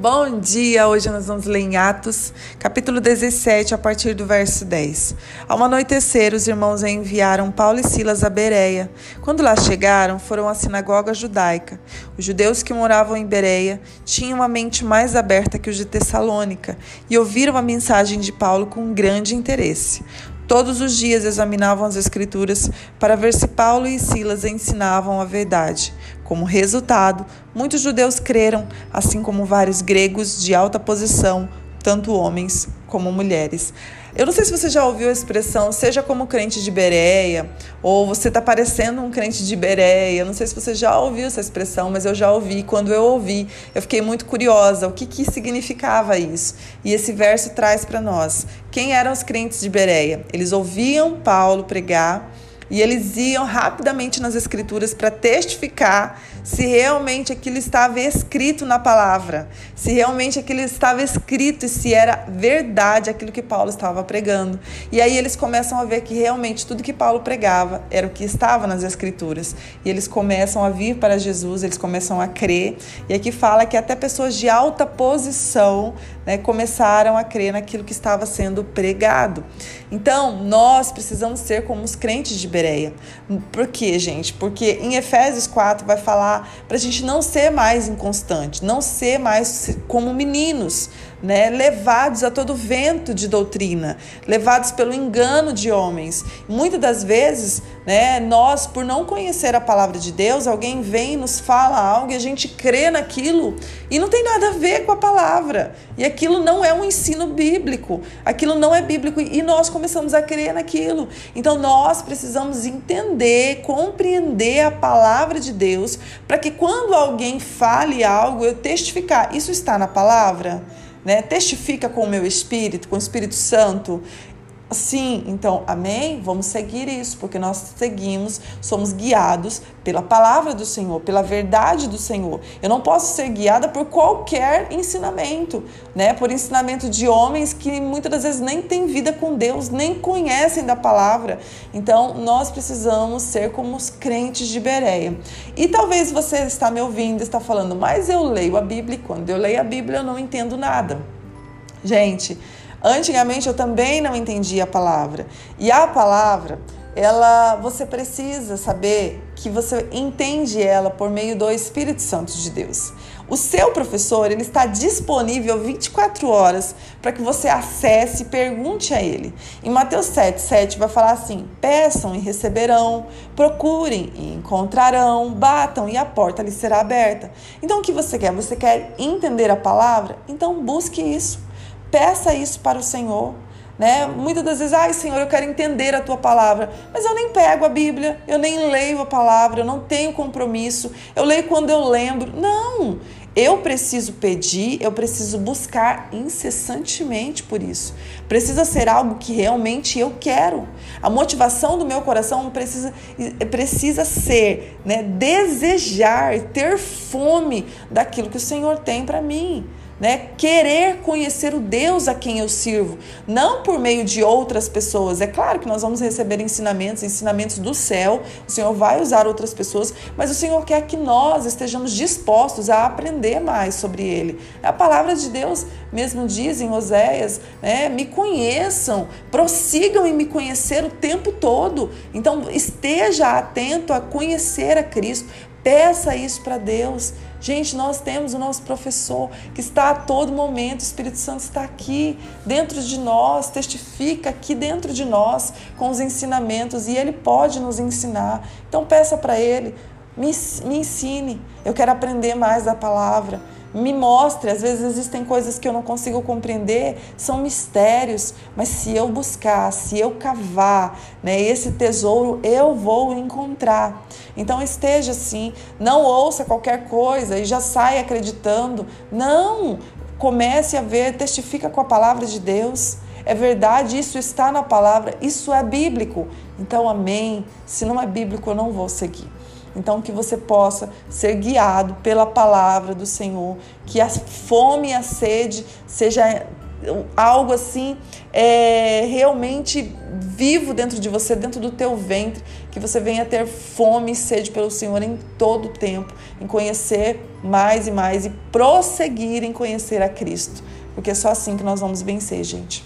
Bom dia! Hoje nós vamos ler em Atos, capítulo 17, a partir do verso 10. Ao anoitecer, os irmãos enviaram Paulo e Silas a Bereia. Quando lá chegaram, foram à sinagoga judaica. Os judeus que moravam em Bereia tinham uma mente mais aberta que os de Tessalônica e ouviram a mensagem de Paulo com grande interesse. Todos os dias examinavam as Escrituras para ver se Paulo e Silas ensinavam a verdade. Como resultado, muitos judeus creram, assim como vários gregos de alta posição, tanto homens como mulheres. Eu não sei se você já ouviu a expressão seja como crente de Bereia, ou você está parecendo um crente de Bereia. Eu não sei se você já ouviu essa expressão, mas eu já ouvi. Quando eu ouvi, eu fiquei muito curiosa o que, que significava isso. E esse verso traz para nós. Quem eram os crentes de Bereia? Eles ouviam Paulo pregar e eles iam rapidamente nas escrituras para testificar se realmente aquilo estava escrito na palavra, se realmente aquilo estava escrito e se era verdade aquilo que Paulo estava pregando. E aí eles começam a ver que realmente tudo que Paulo pregava era o que estava nas escrituras. E eles começam a vir para Jesus, eles começam a crer. E aqui fala que até pessoas de alta posição né, começaram a crer naquilo que estava sendo pregado. Então, nós precisamos ser como os crentes de Bereia. Por quê, gente? Porque em Efésios 4 vai falar para a gente não ser mais inconstante, não ser mais como meninos, né, levados a todo vento de doutrina, levados pelo engano de homens. Muitas das vezes, né, nós, por não conhecer a palavra de Deus, alguém vem e nos fala algo e a gente crê naquilo e não tem nada a ver com a palavra. E aquilo não é um ensino bíblico, aquilo não é bíblico e nós começamos a crer naquilo. Então nós precisamos entender, compreender a palavra de Deus para que quando alguém fale algo, eu testificar, isso está na palavra? Né? Testifica com o meu espírito, com o Espírito Santo. Sim, então, amém? Vamos seguir isso, porque nós seguimos, somos guiados pela palavra do Senhor, pela verdade do Senhor. Eu não posso ser guiada por qualquer ensinamento, né? Por ensinamento de homens que muitas das vezes nem têm vida com Deus, nem conhecem da palavra. Então, nós precisamos ser como os crentes de Bereia. E talvez você está me ouvindo, está falando, mas eu leio a Bíblia e quando eu leio a Bíblia eu não entendo nada. Gente, Antigamente eu também não entendia a palavra. E a palavra, ela você precisa saber que você entende ela por meio do Espírito Santo de Deus. O seu professor, ele está disponível 24 horas para que você acesse e pergunte a ele. Em Mateus 7, 7 vai falar assim: peçam e receberão, procurem e encontrarão, batam e a porta lhe será aberta. Então o que você quer? Você quer entender a palavra? Então busque isso. Peça isso para o Senhor. Né? Muitas das vezes, ai Senhor, eu quero entender a tua palavra, mas eu nem pego a Bíblia, eu nem leio a palavra, eu não tenho compromisso, eu leio quando eu lembro. Não! Eu preciso pedir, eu preciso buscar incessantemente por isso. Precisa ser algo que realmente eu quero. A motivação do meu coração precisa, precisa ser né, desejar, ter fome daquilo que o Senhor tem para mim né? Querer conhecer o Deus a quem eu sirvo, não por meio de outras pessoas. É claro que nós vamos receber ensinamentos, ensinamentos do céu. O Senhor vai usar outras pessoas, mas o Senhor quer que nós estejamos dispostos a aprender mais sobre Ele. A palavra de Deus mesmo diz em Oséias, né? Me conheçam, prossigam em me conhecer o tempo todo. Então esteja atento a conhecer a Cristo. Peça isso para Deus. Gente, nós temos o nosso professor que está a todo momento, o Espírito Santo está aqui dentro de nós, testifica aqui dentro de nós com os ensinamentos e ele pode nos ensinar. Então peça para ele, me, me ensine, eu quero aprender mais da palavra me mostre. Às vezes existem coisas que eu não consigo compreender, são mistérios, mas se eu buscar, se eu cavar né, esse tesouro, eu vou encontrar. Então esteja assim, não ouça qualquer coisa e já saia acreditando. Não! Comece a ver, testifica com a palavra de Deus. É verdade, isso está na palavra, isso é bíblico. Então, amém. Se não é bíblico, eu não vou seguir. Então, que você possa ser guiado pela palavra do Senhor, que a fome e a sede seja algo assim é, realmente vivo dentro de você, dentro do teu ventre, que você venha ter fome e sede pelo Senhor em todo o tempo, em conhecer mais e mais e prosseguir em conhecer a Cristo, porque é só assim que nós vamos vencer, gente.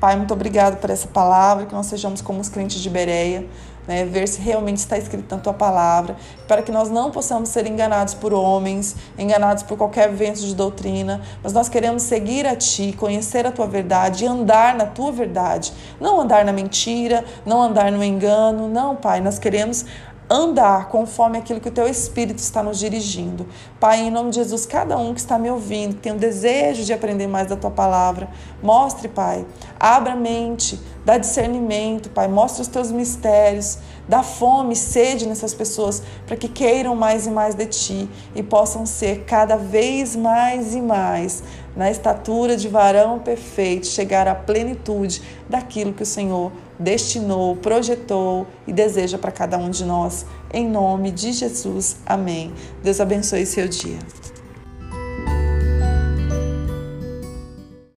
Pai, muito obrigado por essa palavra, que nós sejamos como os crentes de Bereia, né, ver se realmente está escrito na tua palavra, para que nós não possamos ser enganados por homens, enganados por qualquer vento de doutrina, mas nós queremos seguir a ti, conhecer a tua verdade e andar na tua verdade, não andar na mentira, não andar no engano, não, Pai, nós queremos andar conforme aquilo que o teu Espírito está nos dirigindo. Pai, em nome de Jesus, cada um que está me ouvindo, que tem o desejo de aprender mais da tua palavra, mostre, Pai, abra a mente, dá discernimento, Pai, mostre os teus mistérios, dá fome, sede nessas pessoas, para que queiram mais e mais de ti e possam ser cada vez mais e mais na estatura de varão perfeito, chegar à plenitude daquilo que o Senhor destinou, projetou e deseja para cada um de nós. Em nome de Jesus. Amém. Deus abençoe seu dia.